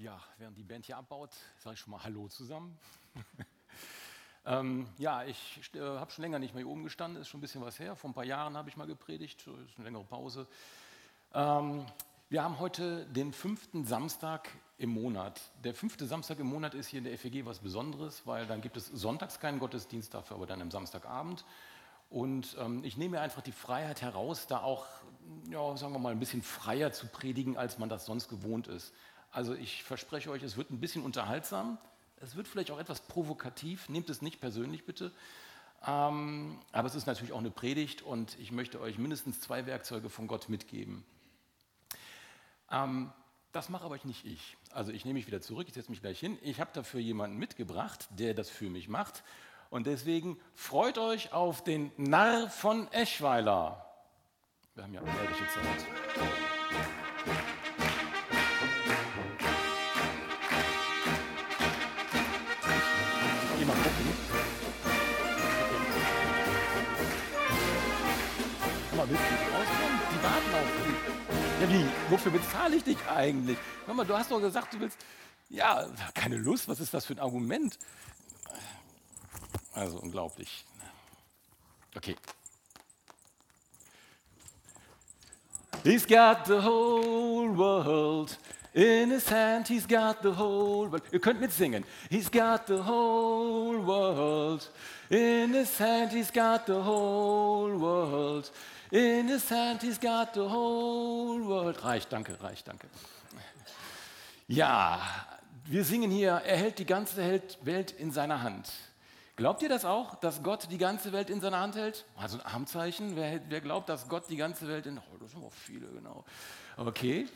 Ja, während die Band hier abbaut, sage ich schon mal Hallo zusammen. ähm, ja, ich äh, habe schon länger nicht mehr hier oben gestanden, ist schon ein bisschen was her. Vor ein paar Jahren habe ich mal gepredigt, ist eine längere Pause. Ähm, wir haben heute den fünften Samstag im Monat. Der fünfte Samstag im Monat ist hier in der FEG was Besonderes, weil dann gibt es sonntags keinen Gottesdienst, dafür aber dann am Samstagabend. Und ähm, ich nehme mir einfach die Freiheit heraus, da auch, ja, sagen wir mal, ein bisschen freier zu predigen, als man das sonst gewohnt ist. Also ich verspreche euch, es wird ein bisschen unterhaltsam. Es wird vielleicht auch etwas provokativ. Nehmt es nicht persönlich bitte. Ähm, aber es ist natürlich auch eine Predigt und ich möchte euch mindestens zwei Werkzeuge von Gott mitgeben. Ähm, das mache aber nicht ich. Also ich nehme mich wieder zurück, ich setze mich gleich hin. Ich habe dafür jemanden mitgebracht, der das für mich macht. Und deswegen freut euch auf den Narr von Eschweiler. Wir haben ja ehrliche Zeit. Wie? Wofür bezahle ich dich eigentlich? Hör mal, du hast doch gesagt, du willst. Ja, keine Lust, was ist das für ein Argument? Also unglaublich. Okay. He's got the whole world in his hand, he's got the whole world. Ihr könnt mitsingen. He's got the whole world in his hand, he's got the whole world. In his hand he's got the whole world. Reicht, danke, reicht, danke. Ja, wir singen hier, er hält die ganze Welt in seiner Hand. Glaubt ihr das auch, dass Gott die ganze Welt in seiner Hand hält? Also ein Armzeichen. Wer, wer glaubt, dass Gott die ganze Welt in. Oh, das sind auch viele, genau. Okay.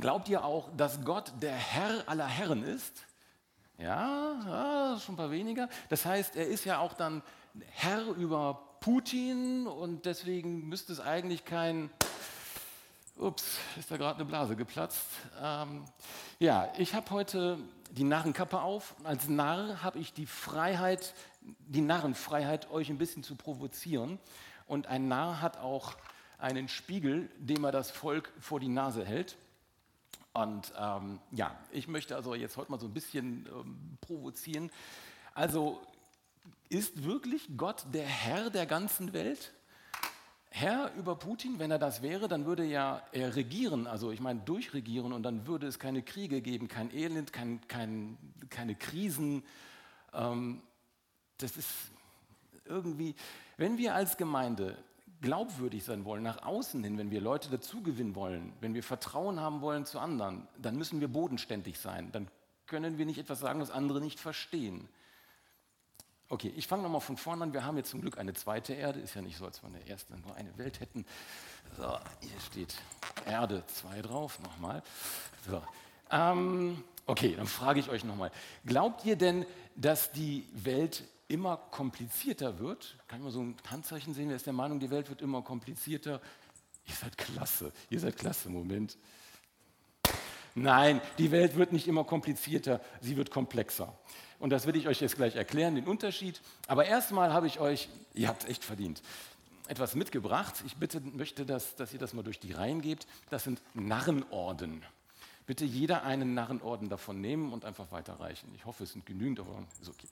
Glaubt ihr auch, dass Gott der Herr aller Herren ist? Ja, ja, schon ein paar weniger. Das heißt, er ist ja auch dann Herr über Putin und deswegen müsste es eigentlich kein, ups, ist da gerade eine Blase geplatzt. Ähm, ja, ich habe heute die Narrenkappe auf. Als Narr habe ich die Freiheit, die Narrenfreiheit, euch ein bisschen zu provozieren. Und ein Narr hat auch einen Spiegel, dem er das Volk vor die Nase hält. Und ähm, ja, ich möchte also jetzt heute mal so ein bisschen ähm, provozieren. Also ist wirklich Gott der Herr der ganzen Welt? Herr über Putin, wenn er das wäre, dann würde ja er regieren, also ich meine durchregieren und dann würde es keine Kriege geben, kein Elend, kein, kein, keine Krisen. Ähm, das ist irgendwie, wenn wir als Gemeinde glaubwürdig sein wollen, nach außen hin, wenn wir Leute dazugewinnen wollen, wenn wir Vertrauen haben wollen zu anderen, dann müssen wir bodenständig sein. Dann können wir nicht etwas sagen, was andere nicht verstehen. Okay, ich fange nochmal von vorne an. Wir haben jetzt zum Glück eine zweite Erde. Ist ja nicht so, als wir eine erste, nur eine Welt hätten. So, hier steht Erde 2 drauf. Nochmal. So. Ähm, okay, dann frage ich euch nochmal. Glaubt ihr denn, dass die Welt immer komplizierter wird? Kann ich mal so ein Handzeichen sehen? Wer ist der Meinung, die Welt wird immer komplizierter? Ihr seid klasse. Ihr seid klasse. Moment. Nein, die Welt wird nicht immer komplizierter, sie wird komplexer. Und das will ich euch jetzt gleich erklären, den Unterschied. Aber erstmal habe ich euch, ihr habt es echt verdient, etwas mitgebracht. Ich bitte, möchte, dass, dass ihr das mal durch die Reihen gebt. Das sind Narrenorden. Bitte jeder einen Narrenorden davon nehmen und einfach weiterreichen. Ich hoffe, es sind genügend, aber ist okay.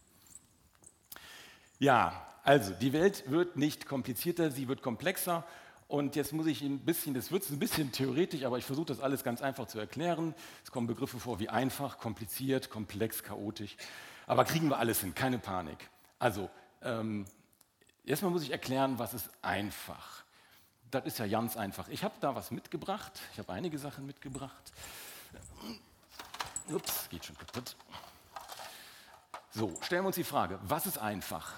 Ja, also die Welt wird nicht komplizierter, sie wird komplexer. Und jetzt muss ich ein bisschen, das wird ein bisschen theoretisch, aber ich versuche das alles ganz einfach zu erklären. Es kommen Begriffe vor wie einfach, kompliziert, komplex, chaotisch. Aber kriegen wir alles hin, keine Panik. Also, ähm, erstmal muss ich erklären, was ist einfach. Das ist ja ganz einfach. Ich habe da was mitgebracht. Ich habe einige Sachen mitgebracht. Ups, geht schon kaputt. So, stellen wir uns die Frage, was ist einfach?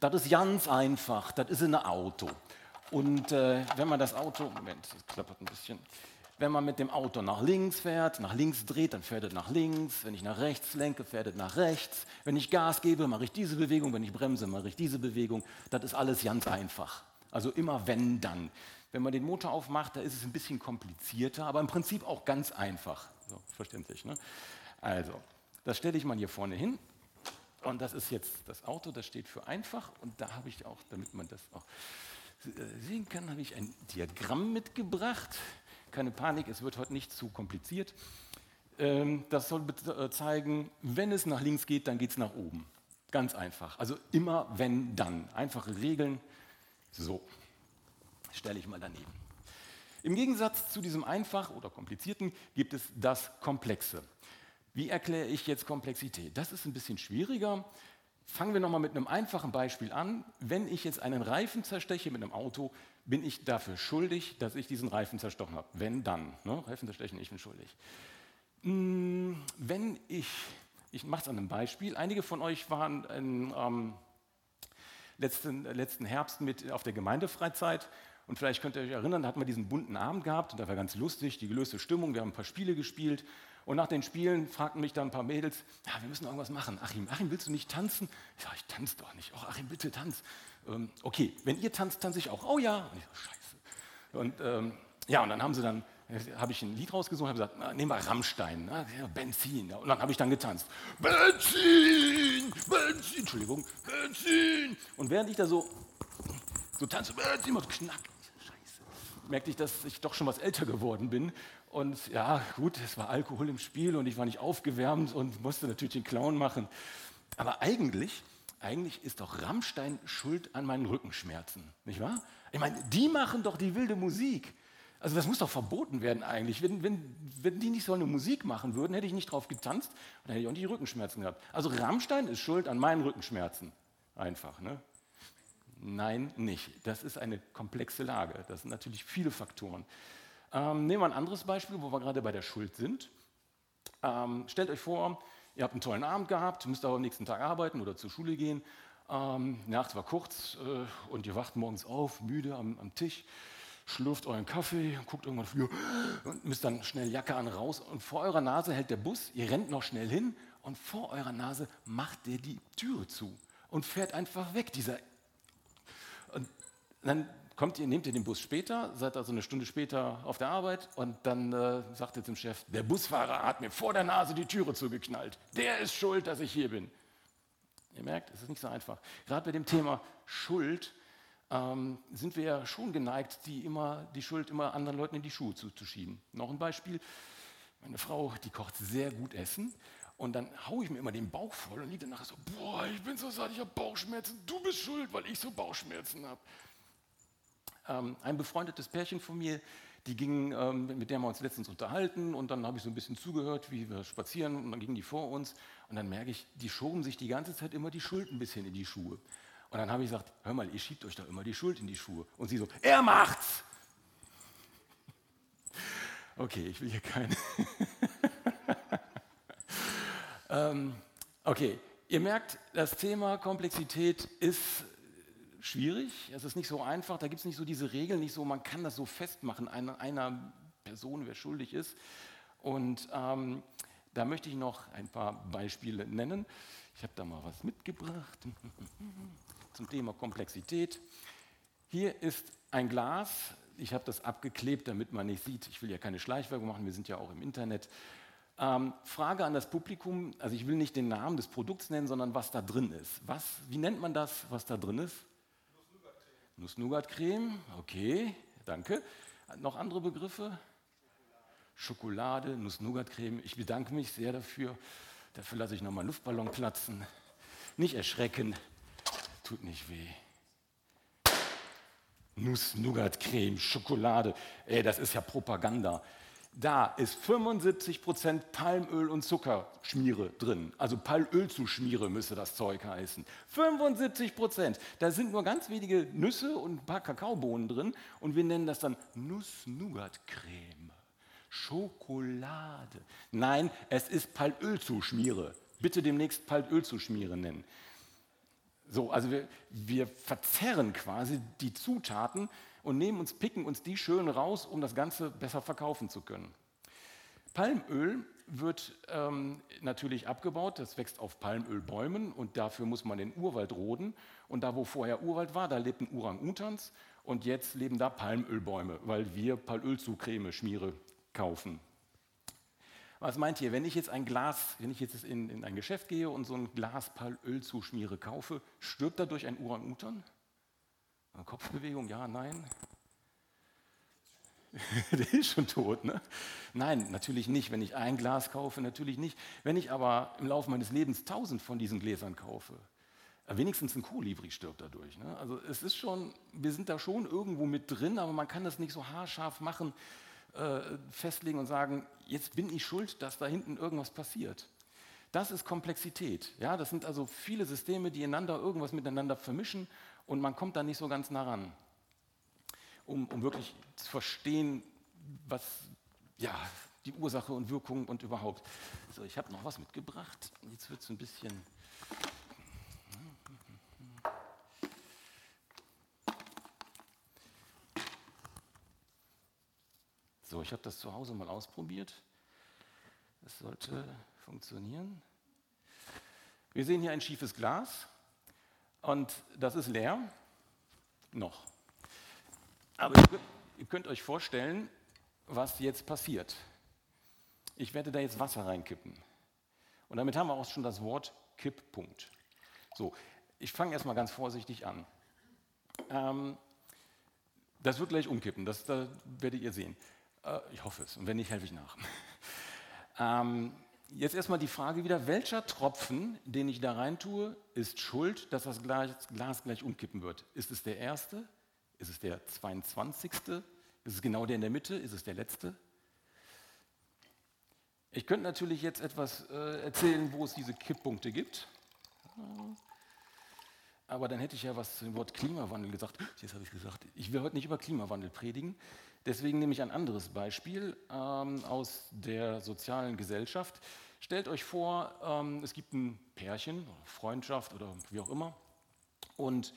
Das ist ganz einfach. Das ist ein Auto. Und äh, wenn man das Auto, Moment, das klappert ein bisschen, wenn man mit dem Auto nach links fährt, nach links dreht, dann fährt es nach links. Wenn ich nach rechts lenke, fährt es nach rechts. Wenn ich Gas gebe, mache ich diese Bewegung. Wenn ich bremse, mache ich diese Bewegung. Das ist alles ganz einfach. Also immer wenn, dann. Wenn man den Motor aufmacht, da ist es ein bisschen komplizierter, aber im Prinzip auch ganz einfach. So, verständlich. Ne? Also, das stelle ich mal hier vorne hin. Und das ist jetzt das Auto, das steht für einfach. Und da habe ich auch, damit man das auch sehen kann, habe ich ein Diagramm mitgebracht. Keine Panik, es wird heute nicht zu kompliziert. Ähm, das soll äh, zeigen, wenn es nach links geht, dann geht es nach oben. Ganz einfach. Also immer wenn, dann. Einfache Regeln. So, stelle ich mal daneben. Im Gegensatz zu diesem einfach oder komplizierten gibt es das Komplexe. Wie erkläre ich jetzt Komplexität? Das ist ein bisschen schwieriger. Fangen wir nochmal mit einem einfachen Beispiel an. Wenn ich jetzt einen Reifen zersteche mit einem Auto, bin ich dafür schuldig, dass ich diesen Reifen zerstochen habe. Wenn dann. Ne? Reifen zerstechen, ich bin schuldig. Hm, wenn ich, ich mache es an einem Beispiel, einige von euch waren in, ähm, letzten, letzten Herbst mit auf der Gemeindefreizeit und vielleicht könnt ihr euch erinnern, da hatten wir diesen bunten Abend gehabt und da war ganz lustig, die gelöste Stimmung, wir haben ein paar Spiele gespielt und nach den Spielen fragten mich dann ein paar Mädels, ja, wir müssen irgendwas machen. Achim, Achim, willst du nicht tanzen? Ich sage, ich tanze doch nicht. Oh, Achim, bitte tanz. Ähm, okay, wenn ihr tanzt, tanze ich auch. Oh ja. Und ich so, scheiße. Und ähm, ja, und dann haben sie dann, habe ich ein Lied rausgesucht, habe gesagt, na, nehmen wir Rammstein, na, ja, Benzin. Und dann habe ich dann getanzt. Benzin, Benzin, Entschuldigung, Benzin. Und während ich da so, so tanze, Benzin, und knack, merkte ich, dass ich doch schon was älter geworden bin und ja, gut, es war Alkohol im Spiel und ich war nicht aufgewärmt und musste natürlich den Clown machen. Aber eigentlich, eigentlich ist doch Rammstein schuld an meinen Rückenschmerzen, nicht wahr? Ich meine, die machen doch die wilde Musik. Also das muss doch verboten werden eigentlich. Wenn, wenn, wenn die nicht so eine Musik machen würden, hätte ich nicht drauf getanzt und hätte ich auch nicht die Rückenschmerzen gehabt. Also Rammstein ist schuld an meinen Rückenschmerzen. Einfach, ne? Nein, nicht. Das ist eine komplexe Lage. Das sind natürlich viele Faktoren. Ähm, nehmen wir ein anderes Beispiel, wo wir gerade bei der Schuld sind. Ähm, stellt euch vor, ihr habt einen tollen Abend gehabt, müsst aber am nächsten Tag arbeiten oder zur Schule gehen. Ähm, Nacht war kurz äh, und ihr wacht morgens auf, müde am, am Tisch, schlürft euren Kaffee, guckt irgendwann früh und müsst dann schnell Jacke an raus. Und vor eurer Nase hält der Bus, ihr rennt noch schnell hin und vor eurer Nase macht der die Türe zu und fährt einfach weg. Dieser und dann kommt ihr, nehmt ihr den Bus später, seid also eine Stunde später auf der Arbeit und dann äh, sagt ihr zum Chef, der Busfahrer hat mir vor der Nase die Türe zugeknallt. Der ist schuld, dass ich hier bin. Ihr merkt, es ist nicht so einfach. Gerade bei dem Thema Schuld ähm, sind wir ja schon geneigt, die, immer, die Schuld immer anderen Leuten in die Schuhe zuzuschieben. Noch ein Beispiel. Meine Frau, die kocht sehr gut Essen und dann haue ich mir immer den Bauch voll und liege danach so, boah, ich bin so satt, ich habe Bauchschmerzen, du bist schuld, weil ich so Bauchschmerzen habe. Ähm, ein befreundetes Pärchen von mir, die gingen, ähm, mit der wir uns letztens unterhalten und dann habe ich so ein bisschen zugehört, wie wir spazieren und dann gingen die vor uns und dann merke ich, die schoben sich die ganze Zeit immer die Schuld ein bisschen in die Schuhe. Und dann habe ich gesagt, hör mal, ihr schiebt euch doch immer die Schuld in die Schuhe. Und sie so, er macht's! Okay, ich will hier keine. ähm, okay, ihr merkt, das Thema Komplexität ist schwierig, es ist nicht so einfach, da gibt es nicht so diese Regeln, nicht so, man kann das so festmachen, einer, einer Person, wer schuldig ist. Und ähm, da möchte ich noch ein paar Beispiele nennen. Ich habe da mal was mitgebracht zum Thema Komplexität. Hier ist ein Glas, ich habe das abgeklebt, damit man nicht sieht, ich will ja keine Schleichwerbung machen, wir sind ja auch im Internet. Ähm, Frage an das Publikum, also ich will nicht den Namen des Produkts nennen, sondern was da drin ist. Was, wie nennt man das, was da drin ist? Nuss-Nougat-Creme, okay, danke. Noch andere Begriffe? Schokolade, Nuss-Nougat-Creme. Ich bedanke mich sehr dafür. Dafür lasse ich nochmal Luftballon platzen. Nicht erschrecken, tut nicht weh. Nuss-Nougat-Creme, Schokolade, ey, das ist ja Propaganda da ist 75% Palmöl und Zuckerschmiere drin. Also Palmölzuschmiere müsste das Zeug heißen. 75% Da sind nur ganz wenige Nüsse und ein paar Kakaobohnen drin und wir nennen das dann Nuss-Nougat-Creme. Schokolade. Nein, es ist Palmölzuschmiere. Bitte demnächst Palmölzuschmiere nennen. So, also wir, wir verzerren quasi die Zutaten und nehmen uns, picken uns die schön raus, um das Ganze besser verkaufen zu können. Palmöl wird ähm, natürlich abgebaut, das wächst auf Palmölbäumen und dafür muss man den Urwald roden. Und da, wo vorher Urwald war, da lebten Orang-Utans und jetzt leben da Palmölbäume, weil wir Palmölzucreme, Schmiere kaufen. Was meint ihr, wenn ich jetzt ein Glas, wenn ich jetzt in, in ein Geschäft gehe und so ein Glas Palmölzuschmiere kaufe, stirbt dadurch ein Orang-Utan? Kopfbewegung, ja, nein. der ist schon tot. Ne? Nein, natürlich nicht. Wenn ich ein Glas kaufe, natürlich nicht. Wenn ich aber im Laufe meines Lebens tausend von diesen Gläsern kaufe, äh, wenigstens ein Kolibri stirbt dadurch. Ne? Also es ist schon, wir sind da schon irgendwo mit drin, aber man kann das nicht so haarscharf machen, äh, festlegen und sagen, jetzt bin ich schuld, dass da hinten irgendwas passiert. Das ist Komplexität. Ja? Das sind also viele Systeme, die einander irgendwas miteinander vermischen und man kommt da nicht so ganz nah ran, um, um wirklich zu verstehen, was ja, die Ursache und Wirkung und überhaupt. So, ich habe noch was mitgebracht. Jetzt wird es ein bisschen. So, ich habe das zu Hause mal ausprobiert. Es sollte funktionieren. Wir sehen hier ein schiefes Glas und das ist leer. Noch. Aber ihr könnt euch vorstellen, was jetzt passiert. Ich werde da jetzt Wasser reinkippen. Und damit haben wir auch schon das Wort Kipppunkt. So, ich fange erstmal ganz vorsichtig an. Ähm, das wird gleich umkippen, das, das werdet ihr sehen. Äh, ich hoffe es, und wenn nicht, helfe ich nach. ähm, jetzt erstmal die Frage wieder, welcher Tropfen, den ich da rein tue, ist schuld, dass das Glas, gleich umkippen wird? Ist es der erste? Ist es der 22.? Ist es genau der in der Mitte? Ist es der letzte? Ich könnte natürlich jetzt etwas äh, erzählen, wo es diese Kipppunkte gibt. Aber dann hätte ich ja was zu dem Wort Klimawandel gesagt. Jetzt habe ich gesagt, ich will heute nicht über Klimawandel predigen. Deswegen nehme ich ein anderes Beispiel ähm, aus der sozialen Gesellschaft. Stellt euch vor, ähm, es gibt ein Pärchen, Freundschaft oder wie auch immer. Und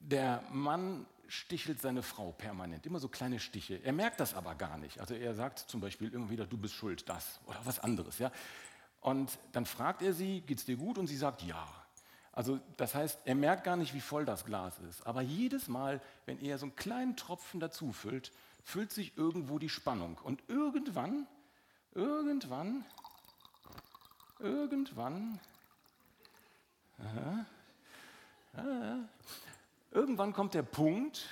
der Mann stichelt seine Frau permanent, immer so kleine Stiche. Er merkt das aber gar nicht. Also er sagt zum Beispiel immer wieder, du bist schuld, das oder was anderes. Ja? Und dann fragt er sie, geht es dir gut? Und sie sagt ja. Also das heißt, er merkt gar nicht, wie voll das Glas ist. Aber jedes Mal, wenn er so einen kleinen Tropfen dazu füllt, füllt sich irgendwo die Spannung. Und irgendwann, irgendwann, irgendwann, aha, aha, Irgendwann kommt der Punkt,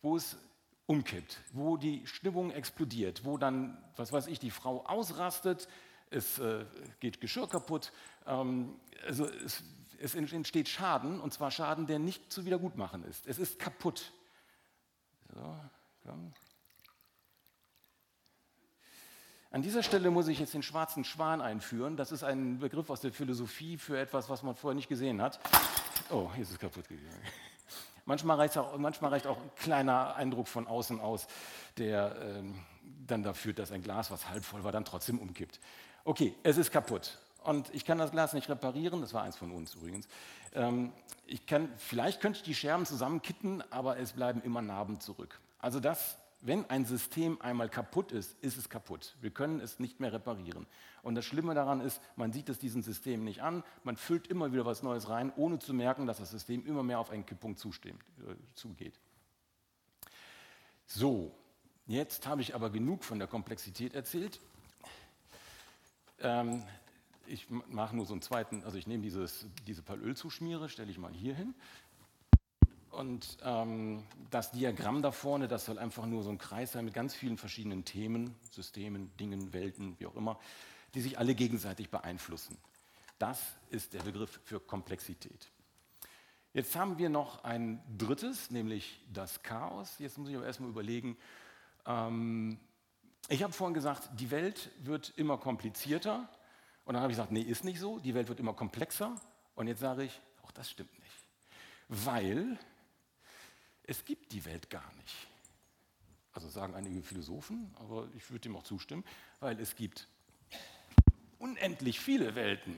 wo es umkippt, wo die Stimmung explodiert, wo dann, was weiß ich, die Frau ausrastet, es äh, geht Geschirr kaputt, ähm, also es, es, entsteht Schaden, und zwar Schaden, der nicht zu wiedergutmachen ist. Es ist kaputt. So, komm. An dieser Stelle muss ich jetzt den schwarzen Schwan einführen. Das ist ein Begriff aus der Philosophie für etwas, was man vorher nicht gesehen hat. Oh, hier ist es kaputt gegangen. Manchmal reicht, auch, manchmal reicht auch ein kleiner Eindruck von außen aus, der ähm, dann dafür dass ein Glas, was halb voll war, dann trotzdem umkippt. Okay, es ist kaputt. Und ich kann das Glas nicht reparieren, das war eins von uns übrigens. Ähm, ich kann, vielleicht könnte ich die Scherben zusammenkitten, aber es bleiben immer Narben zurück. Also das wenn ein System einmal kaputt ist, ist es kaputt. Wir können es nicht mehr reparieren. Und das Schlimme daran ist, man sieht es diesem System nicht an, man füllt immer wieder was Neues rein, ohne zu merken, dass das System immer mehr auf einen Kipppunkt zustimmt, äh, zugeht. So, jetzt habe ich aber genug von der Komplexität erzählt. Ähm, ich mache nur so einen zweiten, also ich nehme dieses, diese Palölzuschmiere, stelle ich mal hier hin. Und ähm, das Diagramm da vorne, das soll einfach nur so ein Kreis sein mit ganz vielen verschiedenen Themen, Systemen, Dingen, Welten, wie auch immer, die sich alle gegenseitig beeinflussen. Das ist der Begriff für Komplexität. Jetzt haben wir noch ein drittes, nämlich das Chaos. Jetzt muss ich aber erstmal überlegen. Ähm, ich habe vorhin gesagt, die Welt wird immer komplizierter. Und dann habe ich gesagt, nee, ist nicht so. Die Welt wird immer komplexer. Und jetzt sage ich, auch das stimmt nicht. Weil es gibt die Welt gar nicht. Also sagen einige Philosophen, aber ich würde dem auch zustimmen, weil es gibt unendlich viele Welten.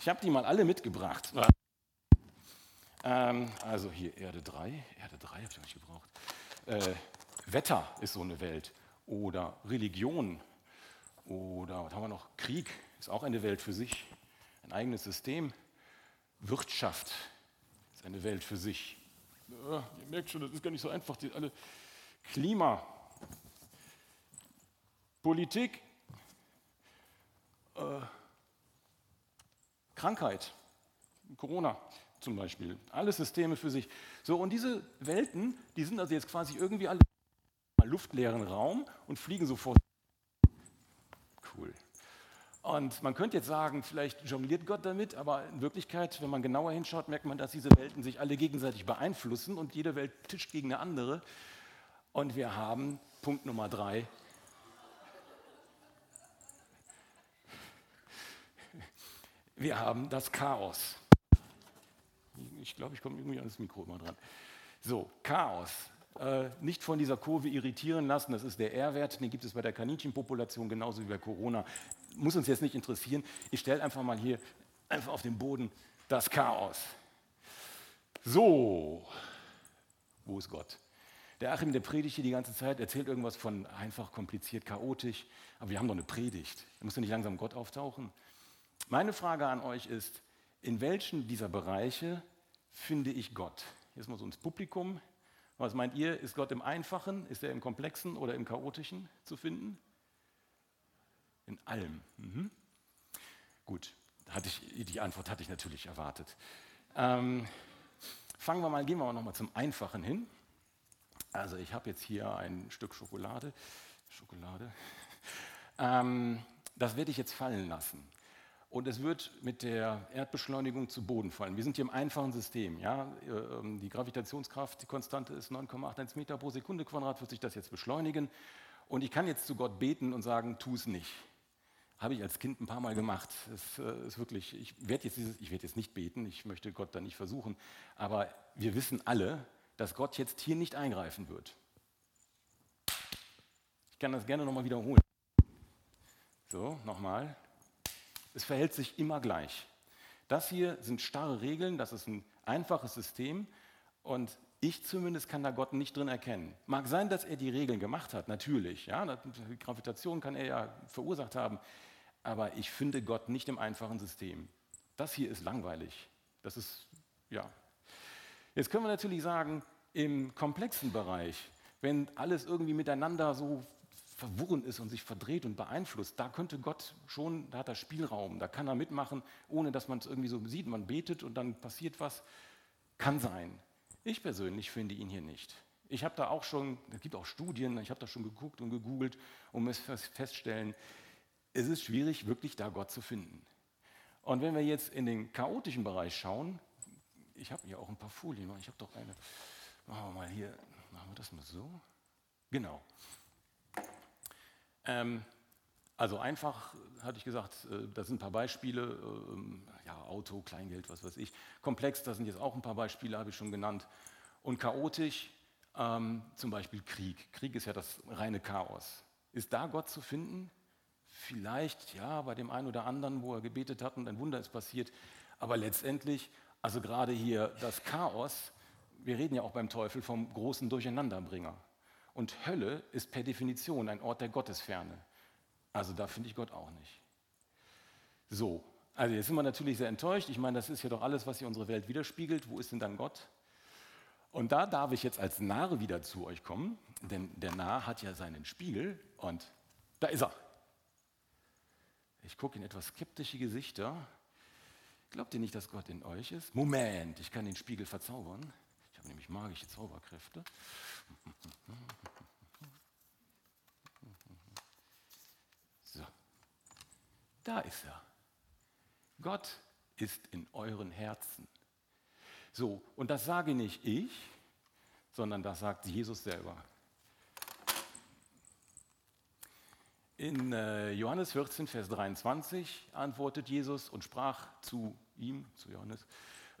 Ich habe die mal alle mitgebracht. Ähm, also hier Erde 3, Erde 3 habe ich nicht gebraucht. Äh, Wetter ist so eine Welt. Oder Religion. Oder was haben wir noch? Krieg ist auch eine Welt für sich. Ein eigenes System. Wirtschaft ist eine Welt für sich. Ihr merkt schon, das ist gar nicht so einfach. Die alle Klima, Politik, äh, Krankheit, Corona zum Beispiel, alle Systeme für sich. So, und diese Welten, die sind also jetzt quasi irgendwie alle luftleeren Raum und fliegen sofort. Cool. Und man könnte jetzt sagen, vielleicht jongliert Gott damit, aber in Wirklichkeit, wenn man genauer hinschaut, merkt man, dass diese Welten sich alle gegenseitig beeinflussen und jede Welt tischt gegen eine andere. Und wir haben Punkt Nummer drei. Wir haben das Chaos. Ich glaube, ich komme irgendwie an das Mikro immer dran. So, Chaos. Äh, nicht von dieser Kurve irritieren lassen, das ist der R-Wert, den gibt es bei der Kaninchenpopulation genauso wie bei Corona muss uns jetzt nicht interessieren. Ich stelle einfach mal hier einfach auf den Boden das Chaos. So, wo ist Gott? Der Achim, der predigt hier die ganze Zeit, erzählt irgendwas von einfach, kompliziert, chaotisch, aber wir haben doch eine Predigt. Da muss doch nicht langsam Gott auftauchen. Meine Frage an euch ist, in welchen dieser Bereiche finde ich Gott? Jetzt mal so ins Publikum. Was meint ihr, ist Gott im Einfachen, ist er im Komplexen oder im Chaotischen zu finden? In allem. Mhm. Gut, hatte ich, die Antwort hatte ich natürlich erwartet. Ähm, fangen wir mal, gehen wir mal nochmal zum Einfachen hin. Also ich habe jetzt hier ein Stück Schokolade. Schokolade. Ähm, das werde ich jetzt fallen lassen. Und es wird mit der Erdbeschleunigung zu Boden fallen. Wir sind hier im einfachen System. Ja? Ähm, die Gravitationskraft, die Konstante ist 9,81 Meter pro Sekunde Quadrat, wird sich das jetzt beschleunigen. Und ich kann jetzt zu Gott beten und sagen, tu es nicht. Habe ich als Kind ein paar Mal gemacht. Es äh, ist wirklich, ich werde jetzt, werd jetzt nicht beten, ich möchte Gott da nicht versuchen, aber wir wissen alle, dass Gott jetzt hier nicht eingreifen wird. Ich kann das gerne nochmal wiederholen. So, nochmal. Es verhält sich immer gleich. Das hier sind starre Regeln, das ist ein einfaches System und ich zumindest kann da Gott nicht drin erkennen. Mag sein, dass er die Regeln gemacht hat, natürlich. Ja, Gravitation kann er ja verursacht haben. Aber ich finde Gott nicht im einfachen System. Das hier ist langweilig. Das ist, ja. Jetzt können wir natürlich sagen, im komplexen Bereich, wenn alles irgendwie miteinander so verwirrend ist und sich verdreht und beeinflusst, da könnte Gott schon, da hat er Spielraum, da kann er mitmachen, ohne dass man es irgendwie so sieht. Man betet und dann passiert was. Kann sein. Ich persönlich finde ihn hier nicht. Ich habe da auch schon, es gibt auch Studien, ich habe da schon geguckt und gegoogelt, um es feststellen, es ist schwierig, wirklich da Gott zu finden. Und wenn wir jetzt in den chaotischen Bereich schauen, ich habe hier auch ein paar Folien, ich habe doch eine, machen wir mal hier, machen wir das mal so. Genau. Ähm, also einfach hatte ich gesagt, äh, das sind ein paar Beispiele, äh, ja, Auto, Kleingeld, was weiß ich. Komplex, das sind jetzt auch ein paar Beispiele, habe ich schon genannt. Und chaotisch, ähm, zum Beispiel Krieg. Krieg ist ja das reine Chaos. Ist da Gott zu finden? Vielleicht, ja, bei dem einen oder anderen, wo er gebetet hat und ein Wunder ist passiert. Aber letztendlich, also gerade hier das Chaos, wir reden ja auch beim Teufel vom großen Durcheinanderbringer. Und Hölle ist per Definition ein Ort der Gottesferne. Also da finde ich Gott auch nicht. So, also jetzt sind wir natürlich sehr enttäuscht. Ich meine, das ist ja doch alles, was hier unsere Welt widerspiegelt. Wo ist denn dann Gott? Und da darf ich jetzt als Narr wieder zu euch kommen, denn der Narr hat ja seinen Spiegel und da ist er. Ich gucke in etwas skeptische Gesichter. Glaubt ihr nicht, dass Gott in euch ist? Moment, ich kann den Spiegel verzaubern. Ich habe nämlich magische Zauberkräfte. Da ist er. Gott ist in euren Herzen. So, und das sage nicht ich, sondern das sagt Jesus selber. In äh, Johannes 14, Vers 23 antwortet Jesus und sprach zu ihm, zu Johannes,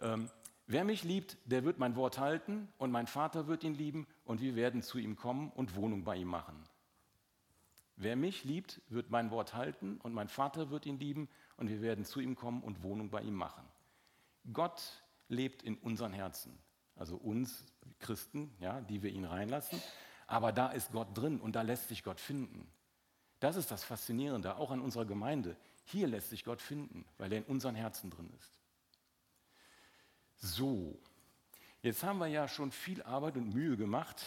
ähm, wer mich liebt, der wird mein Wort halten und mein Vater wird ihn lieben und wir werden zu ihm kommen und Wohnung bei ihm machen. Wer mich liebt, wird mein Wort halten und mein Vater wird ihn lieben und wir werden zu ihm kommen und Wohnung bei ihm machen. Gott lebt in unseren Herzen, also uns Christen, ja, die wir ihn reinlassen, aber da ist Gott drin und da lässt sich Gott finden. Das ist das Faszinierende, auch an unserer Gemeinde. Hier lässt sich Gott finden, weil er in unseren Herzen drin ist. So, jetzt haben wir ja schon viel Arbeit und Mühe gemacht,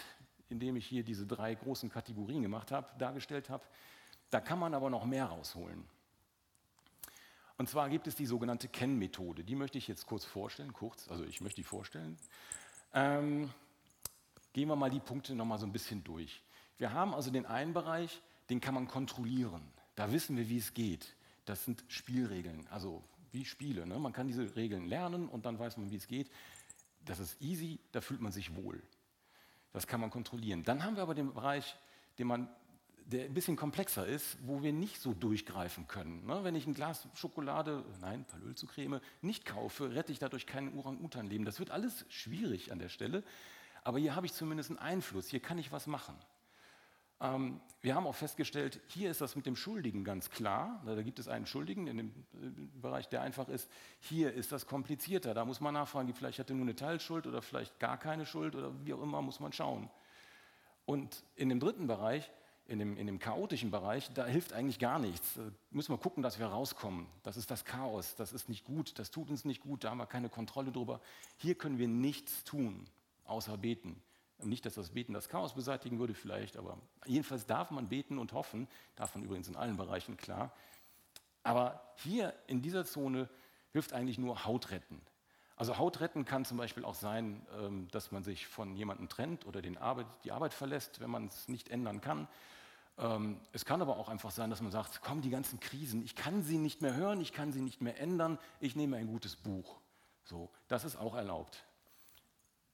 indem ich hier diese drei großen Kategorien gemacht habe, dargestellt habe. Da kann man aber noch mehr rausholen. Und zwar gibt es die sogenannte Kennmethode. Die möchte ich jetzt kurz vorstellen, kurz, also ich möchte die vorstellen. Ähm, gehen wir mal die Punkte nochmal so ein bisschen durch. Wir haben also den einen Bereich, den kann man kontrollieren. Da wissen wir, wie es geht. Das sind Spielregeln, also wie Spiele. Ne? Man kann diese Regeln lernen und dann weiß man, wie es geht. Das ist easy, da fühlt man sich wohl. Das kann man kontrollieren. Dann haben wir aber den Bereich, den man, der ein bisschen komplexer ist, wo wir nicht so durchgreifen können. Ne? Wenn ich ein Glas Schokolade, nein, Palöl zu Creme, nicht kaufe, rette ich dadurch kein Orang-Utan-Leben. Das wird alles schwierig an der Stelle. Aber hier habe ich zumindest einen Einfluss. Hier kann ich was machen. Ähm, wir haben auch festgestellt, hier ist das mit dem Schuldigen ganz klar. Da, gibt es einen Schuldigen in dem äh, Bereich, der einfach ist. Hier ist das komplizierter. Da muss man nachfragen, vielleicht hat er nur eine Teilschuld oder vielleicht gar keine Schuld oder wie auch immer, muss man schauen. Und in dem dritten Bereich, in dem, in dem chaotischen Bereich, da hilft eigentlich gar nichts. Da müssen wir gucken, dass wir rauskommen. Das ist das Chaos, das ist nicht gut, das tut uns nicht gut, da haben wir keine Kontrolle drüber. Hier können wir nichts tun, außer beten. Nicht, dass das Beten das Chaos beseitigen würde, vielleicht, aber jedenfalls darf man beten und hoffen, darf man übrigens in allen Bereichen, klar. Aber hier in dieser Zone hilft eigentlich nur Haut retten. Also Haut retten kann zum Beispiel auch sein, ähm, dass man sich von jemandem trennt oder Arbeit, die Arbeit verlässt, wenn man es nicht ändern kann. Ähm, es kann aber auch einfach sein, dass man sagt, komm, die ganzen Krisen, ich kann sie nicht mehr hören, ich kann sie nicht mehr ändern, ich nehme ein gutes Buch. So, das ist auch erlaubt.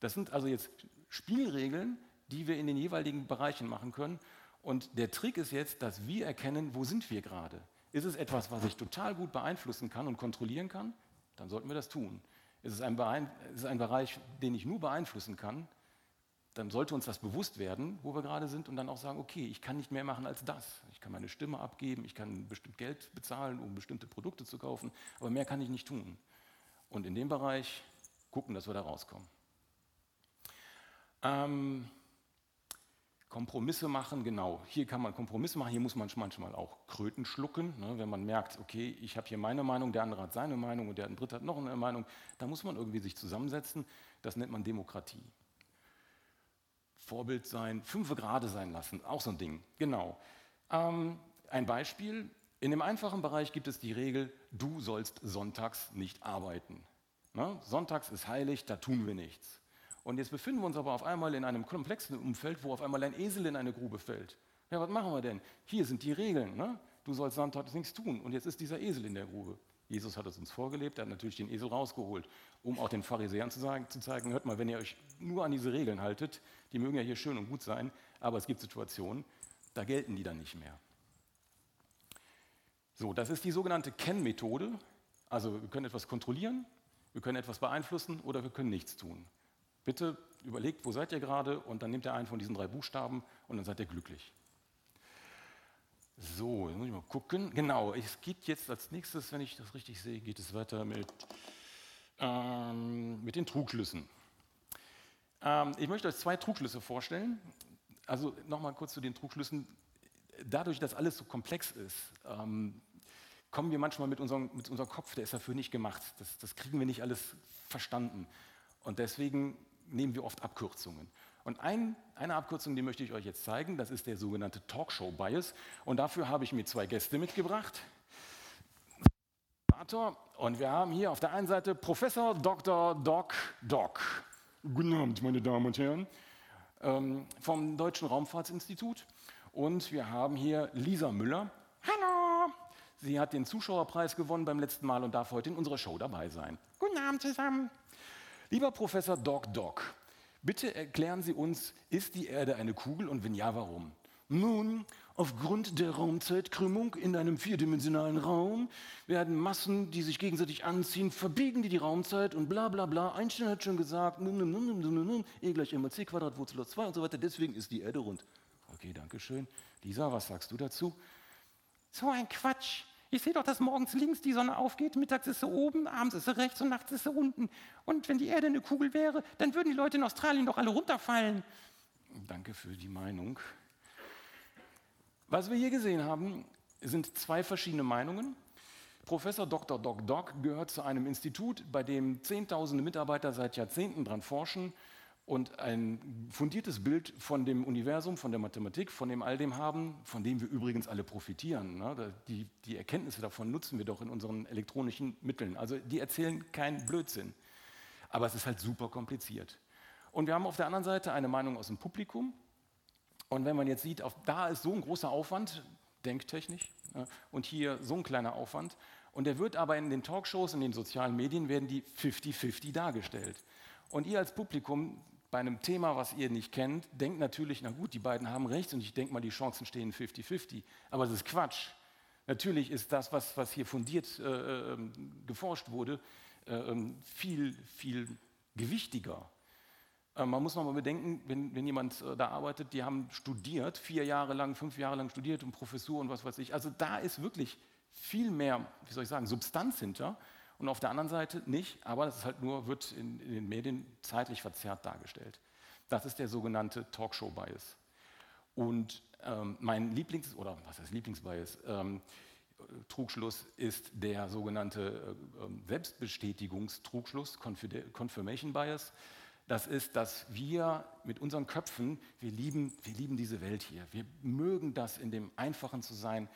Das sind also jetzt Spielregeln, die wir in den jeweiligen Bereichen machen können. Und der Trick ist jetzt, dass wir erkennen, wo sind wir gerade. Ist es etwas, was ich total gut beeinflussen kann und kontrollieren kann? Dann sollten wir das tun. Ist es ein, ist es ein Bereich, den ich nur beeinflussen kann? Dann sollte uns das bewusst werden, wo wir gerade sind und dann auch sagen, okay, ich kann nicht mehr machen als das. Ich kann meine Stimme abgeben, ich kann bestimmt Geld bezahlen, um bestimmte Produkte zu kaufen, aber mehr kann ich nicht tun. Und in dem Bereich gucken, dass wir da rauskommen. Ähm, Kompromisse machen, genau. Hier kann man Kompromisse machen, hier muss man manchmal auch Kröten schlucken. Ne? Wenn man merkt, okay, ich habe hier meine Meinung, der andere hat seine Meinung und der dritte hat noch eine Meinung, da muss man irgendwie sich zusammensetzen. Das nennt man Demokratie. Vorbild sein, fünfe gerade sein lassen, auch so ein Ding. Genau. Ähm, ein Beispiel. In dem einfachen Bereich gibt es die Regel, du sollst sonntags nicht arbeiten. Ne? Sonntags ist heilig, da tun wir nichts. Und jetzt befinden wir uns aber auf einmal in einem komplexen Umfeld, wo auf einmal ein Esel in eine Grube fällt. Ja, was machen wir denn? Hier sind die Regeln. Ne? Du sollst Sonntag nichts tun. Und jetzt ist dieser Esel in der Grube. Jesus hat es uns vorgelebt, er hat natürlich den Esel rausgeholt, um auch den Pharisäern zu, sagen, zu zeigen, hört mal, wenn ihr euch nur an diese Regeln haltet, die mögen ja hier schön und gut sein, aber es gibt Situationen, da gelten die dann nicht mehr. So, das ist die sogenannte Kennmethode. Also wir können etwas kontrollieren, wir können etwas beeinflussen oder wir können nichts tun. Bitte überlegt, wo seid ihr gerade und dann nehmt ihr einen von diesen drei Buchstaben und dann seid ihr glücklich. So, jetzt muss ich mal gucken. Genau, es geht jetzt als nächstes, wenn ich das richtig sehe, geht es weiter mit, ähm, mit den Trugschlüssen. Ähm, ich möchte euch zwei Trugschlüsse vorstellen. Also nochmal kurz zu den Trugschlüssen. Dadurch, dass alles so komplex ist, ähm, kommen wir manchmal mit unserem, mit unserem Kopf, der ist dafür nicht gemacht. Das, das kriegen wir nicht alles verstanden. Und deswegen nehmen wir oft Abkürzungen. Und ein, eine Abkürzung, die möchte ich euch jetzt zeigen, das ist der sogenannte Talkshow-Bias. Und dafür habe ich mir zwei Gäste mitgebracht. Und wir haben hier auf der einen Seite Professor Dr. Doc Doc. Guten Abend, meine Damen und Herren, ähm, vom Deutschen Raumfahrtsinstitut. Und wir haben hier Lisa Müller. Hallo! Sie hat den Zuschauerpreis gewonnen beim letzten Mal und darf heute in unserer Show dabei sein. Guten Abend zusammen. Lieber Professor Doc Doc, bitte erklären Sie uns, ist die Erde eine Kugel und wenn ja, warum? Nun, aufgrund der Raumzeitkrümmung in einem vierdimensionalen Raum werden Massen, die sich gegenseitig anziehen, verbiegen die die Raumzeit und bla bla bla. Einstein hat schon gesagt, num, num, num, num, num, E gleich mc Quadrat Wurzel aus 2 und so weiter. Deswegen ist die Erde rund. Okay, danke schön. Lisa, was sagst du dazu? So ein Quatsch. Ich sehe doch, dass morgens links die Sonne aufgeht, mittags ist sie oben, abends ist sie rechts und nachts ist sie unten. Und wenn die Erde eine Kugel wäre, dann würden die Leute in Australien doch alle runterfallen. Danke für die Meinung. Was wir hier gesehen haben, sind zwei verschiedene Meinungen. Professor Dr. Doc Doc gehört zu einem Institut, bei dem Zehntausende Mitarbeiter seit Jahrzehnten daran forschen und ein fundiertes Bild von dem Universum, von der Mathematik, von dem all dem haben, von dem wir übrigens alle profitieren. Ne? Die, die, Erkenntnisse davon nutzen wir doch in unseren elektronischen Mitteln. Also die erzählen keinen Blödsinn. Aber es ist halt super kompliziert. Und wir haben auf der anderen Seite eine Meinung aus dem Publikum. Und wenn man jetzt sieht, auf, da ist so ein großer Aufwand, denktechnisch, ja, und hier so ein kleiner Aufwand. Und der wird aber in den Talkshows, in den sozialen Medien, werden die 50-50 dargestellt. Und ihr als Publikum bei einem Thema, was ihr nicht kennt, denkt natürlich, na gut, die beiden haben rechts und ich denke mal, die Chancen stehen 50-50. Aber das ist Quatsch. Natürlich ist das, was, was hier fundiert äh, äh, geforscht wurde, äh, ähm, viel, viel gewichtiger. Äh, man muss noch mal bedenken, wenn, wenn jemand äh, da arbeitet, die haben studiert, vier Jahre lang, fünf Jahre lang studiert und Professur und was weiß ich. Also da ist wirklich viel mehr, wie soll ich sagen, Substanz hinter und auf der anderen Seite nicht, aber das ist halt nur, wird in, in den Medien zeitlich verzerrt dargestellt. Das ist der sogenannte Talkshow-Bias. Und ähm, mein Lieblings- oder was heißt Lieblingsbias? Ähm, Trugschluss ist der sogenannte äh, ähm, Selbstbestätigungstrugschluss, Confirmation Bias. Das ist, dass wir mit unseren Köpfen, wir lieben, wir lieben diese Welt hier. Wir mögen das, in dem Einfachen zu sein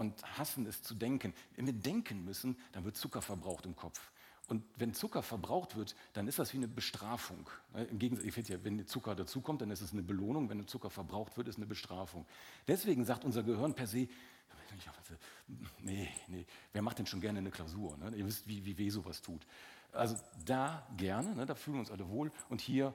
und hassen es zu denken. Wenn wir denken müssen, dann wird Zucker verbraucht im Kopf. Und wenn Zucker verbraucht wird, dann ist das wie eine Bestrafung. Ne, Im Gegensatz, wenn Zucker dazukommt, dann ist es eine Belohnung. Wenn Zucker verbraucht wird, ist es eine Bestrafung. Deswegen sagt unser Gehirn per se, nee, nee, wer macht denn schon gerne eine Klausur? Ne? Ihr wisst, wie, wie weh sowas tut. Also da gerne, ne, da fühlen wir uns alle wohl. Und hier,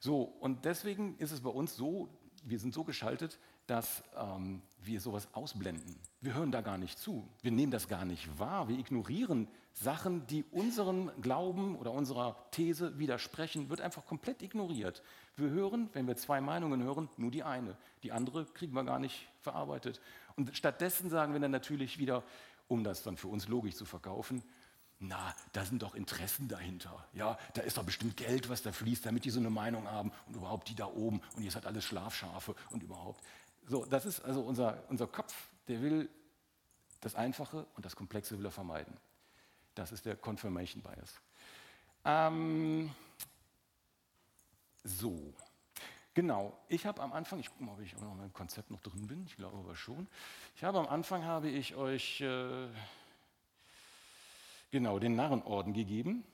so, und deswegen ist es bei uns so, wir sind so geschaltet, dass ähm, wir sowas ausblenden. Wir hören da gar nicht zu. Wir nehmen das gar nicht wahr. Wir ignorieren Sachen, die unserem Glauben oder unserer These widersprechen, wird einfach komplett ignoriert. Wir hören, wenn wir zwei Meinungen hören, nur die eine. Die andere kriegen wir gar nicht verarbeitet. Und stattdessen sagen wir dann natürlich wieder, um das dann für uns logisch zu verkaufen, na, da sind doch Interessen dahinter. Ja, da ist doch bestimmt Geld, was da fließt, damit die so eine Meinung haben und überhaupt die da oben und ihr seid alles Schlafschafe und überhaupt. So, das ist also unser, unser Kopf, der will das Einfache und das Komplexe will er vermeiden. Das ist der Confirmation Bias. Ähm, so, genau. Ich habe am Anfang, ich gucke mal, ob ich auch noch meinem Konzept noch drin bin, ich glaube aber schon. Ich habe am Anfang habe ich euch äh, genau den Narrenorden gegeben.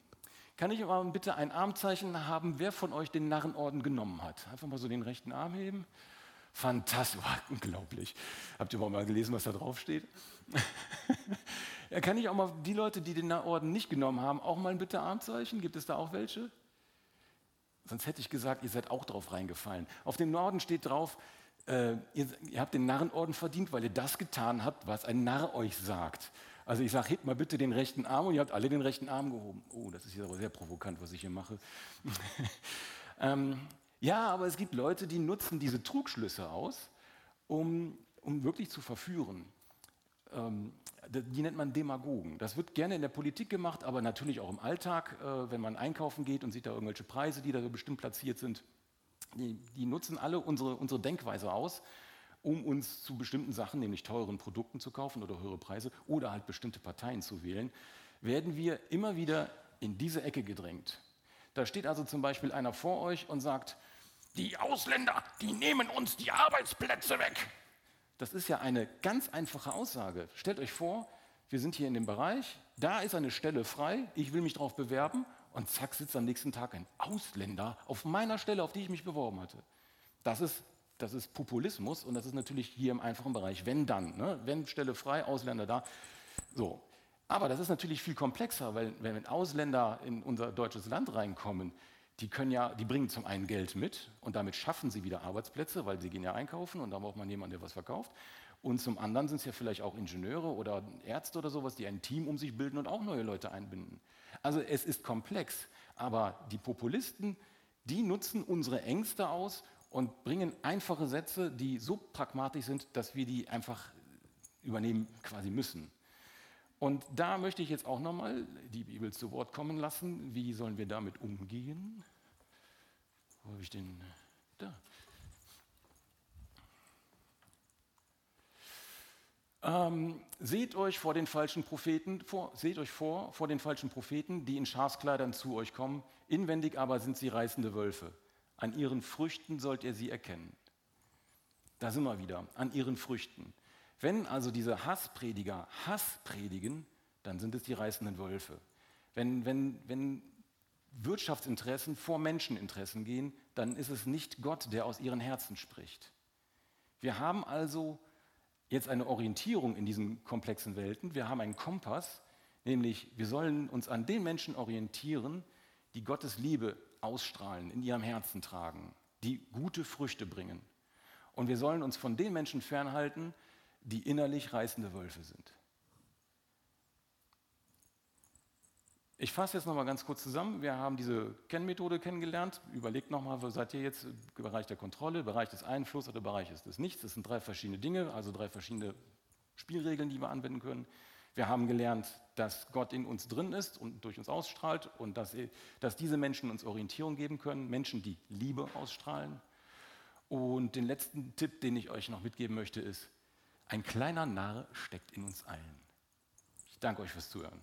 Kann ich aber bitte ein Armzeichen haben, wer von euch den Narrenorden genommen hat? Einfach mal so den rechten Arm heben. Fantastisch, oh, unglaublich. Habt ihr mal gelesen, was da drauf steht? kann ich auch mal die Leute, die den Orden nicht genommen haben, auch mal ein bitte Armzeichen? Gibt es da auch welche? Sonst hätte ich gesagt, ihr seid auch drauf reingefallen. Auf dem Norden steht drauf, äh, ihr, ihr, habt den Narrenorden verdient, weil ihr das getan habt, was ein Narr euch sagt. Also ich sage, hebt mal bitte den rechten Arm und ihr habt alle den rechten Arm gehoben. Oh, das ist jetzt aber sehr provokant, was ich hier mache. ähm, ja, aber es gibt Leute, die nutzen diese Trugschlüsse aus, um, um wirklich zu verführen. Ähm, die nennt man Demagogen. Das wird gerne in der Politik gemacht, aber natürlich auch im Alltag, äh, wenn man einkaufen geht und sieht da irgendwelche Preise, die da bestimmt platziert sind. Die, die nutzen alle unsere, unsere Denkweise aus, um uns zu bestimmten Sachen, nämlich teuren Produkten zu kaufen oder höhere Preise oder halt bestimmte Parteien zu wählen, werden wir immer wieder in diese Ecke gedrängt. Da steht also zum Beispiel einer vor euch und sagt, die Ausländer, die nehmen uns die Arbeitsplätze weg. Das ist ja eine ganz einfache Aussage. Stellt euch vor, wir sind hier in dem Bereich, da ist eine Stelle frei, ich will mich darauf bewerben und zack sitzt am nächsten Tag ein Ausländer auf meiner Stelle, auf die ich mich beworben hatte. Das ist, das ist Populismus und das ist natürlich hier im einfachen Bereich, wenn dann, ne? wenn Stelle frei, Ausländer da. So. Aber das ist natürlich viel komplexer, weil wenn Ausländer in unser deutsches Land reinkommen, die, können ja, die bringen zum einen Geld mit und damit schaffen sie wieder Arbeitsplätze, weil sie gehen ja einkaufen und da braucht man jemanden, der was verkauft. Und zum anderen sind es ja vielleicht auch Ingenieure oder Ärzte oder sowas, die ein Team um sich bilden und auch neue Leute einbinden. Also es ist komplex, aber die Populisten, die nutzen unsere Ängste aus und bringen einfache Sätze, die so pragmatisch sind, dass wir die einfach übernehmen quasi müssen. Und da möchte ich jetzt auch nochmal die Bibel zu Wort kommen lassen. Wie sollen wir damit umgehen? Wo habe ich den? Da. Ähm, seht euch vor den falschen Propheten, vor, seht euch vor vor den falschen Propheten, die in Schafskleidern zu euch kommen. Inwendig aber sind sie reißende Wölfe. An ihren Früchten sollt ihr sie erkennen. Da sind wir wieder, an ihren Früchten. Wenn also diese Hassprediger Hass predigen, dann sind es die reißenden Wölfe. Wenn, wenn, wenn Wirtschaftsinteressen vor Menscheninteressen gehen, dann ist es nicht Gott, der aus ihren Herzen spricht. Wir haben also jetzt eine Orientierung in diesen komplexen Welten. Wir haben einen Kompass, nämlich wir sollen uns an den Menschen orientieren, die Gottes Liebe ausstrahlen, in ihrem Herzen tragen, die gute Früchte bringen. Und wir sollen uns von den Menschen fernhalten, die innerlich reißende Wölfe sind. Ich fasse jetzt nochmal ganz kurz zusammen. Wir haben diese Kennmethode kennengelernt. Überlegt nochmal, seid ihr jetzt? Bereich der Kontrolle, Bereich des Einflusses oder Bereich des Nichts. Das sind drei verschiedene Dinge, also drei verschiedene Spielregeln, die wir anwenden können. Wir haben gelernt, dass Gott in uns drin ist und durch uns ausstrahlt und dass, dass diese Menschen uns Orientierung geben können, Menschen, die Liebe ausstrahlen. Und den letzten Tipp, den ich euch noch mitgeben möchte, ist, ein kleiner Narr steckt in uns allen. Ich danke euch fürs Zuhören.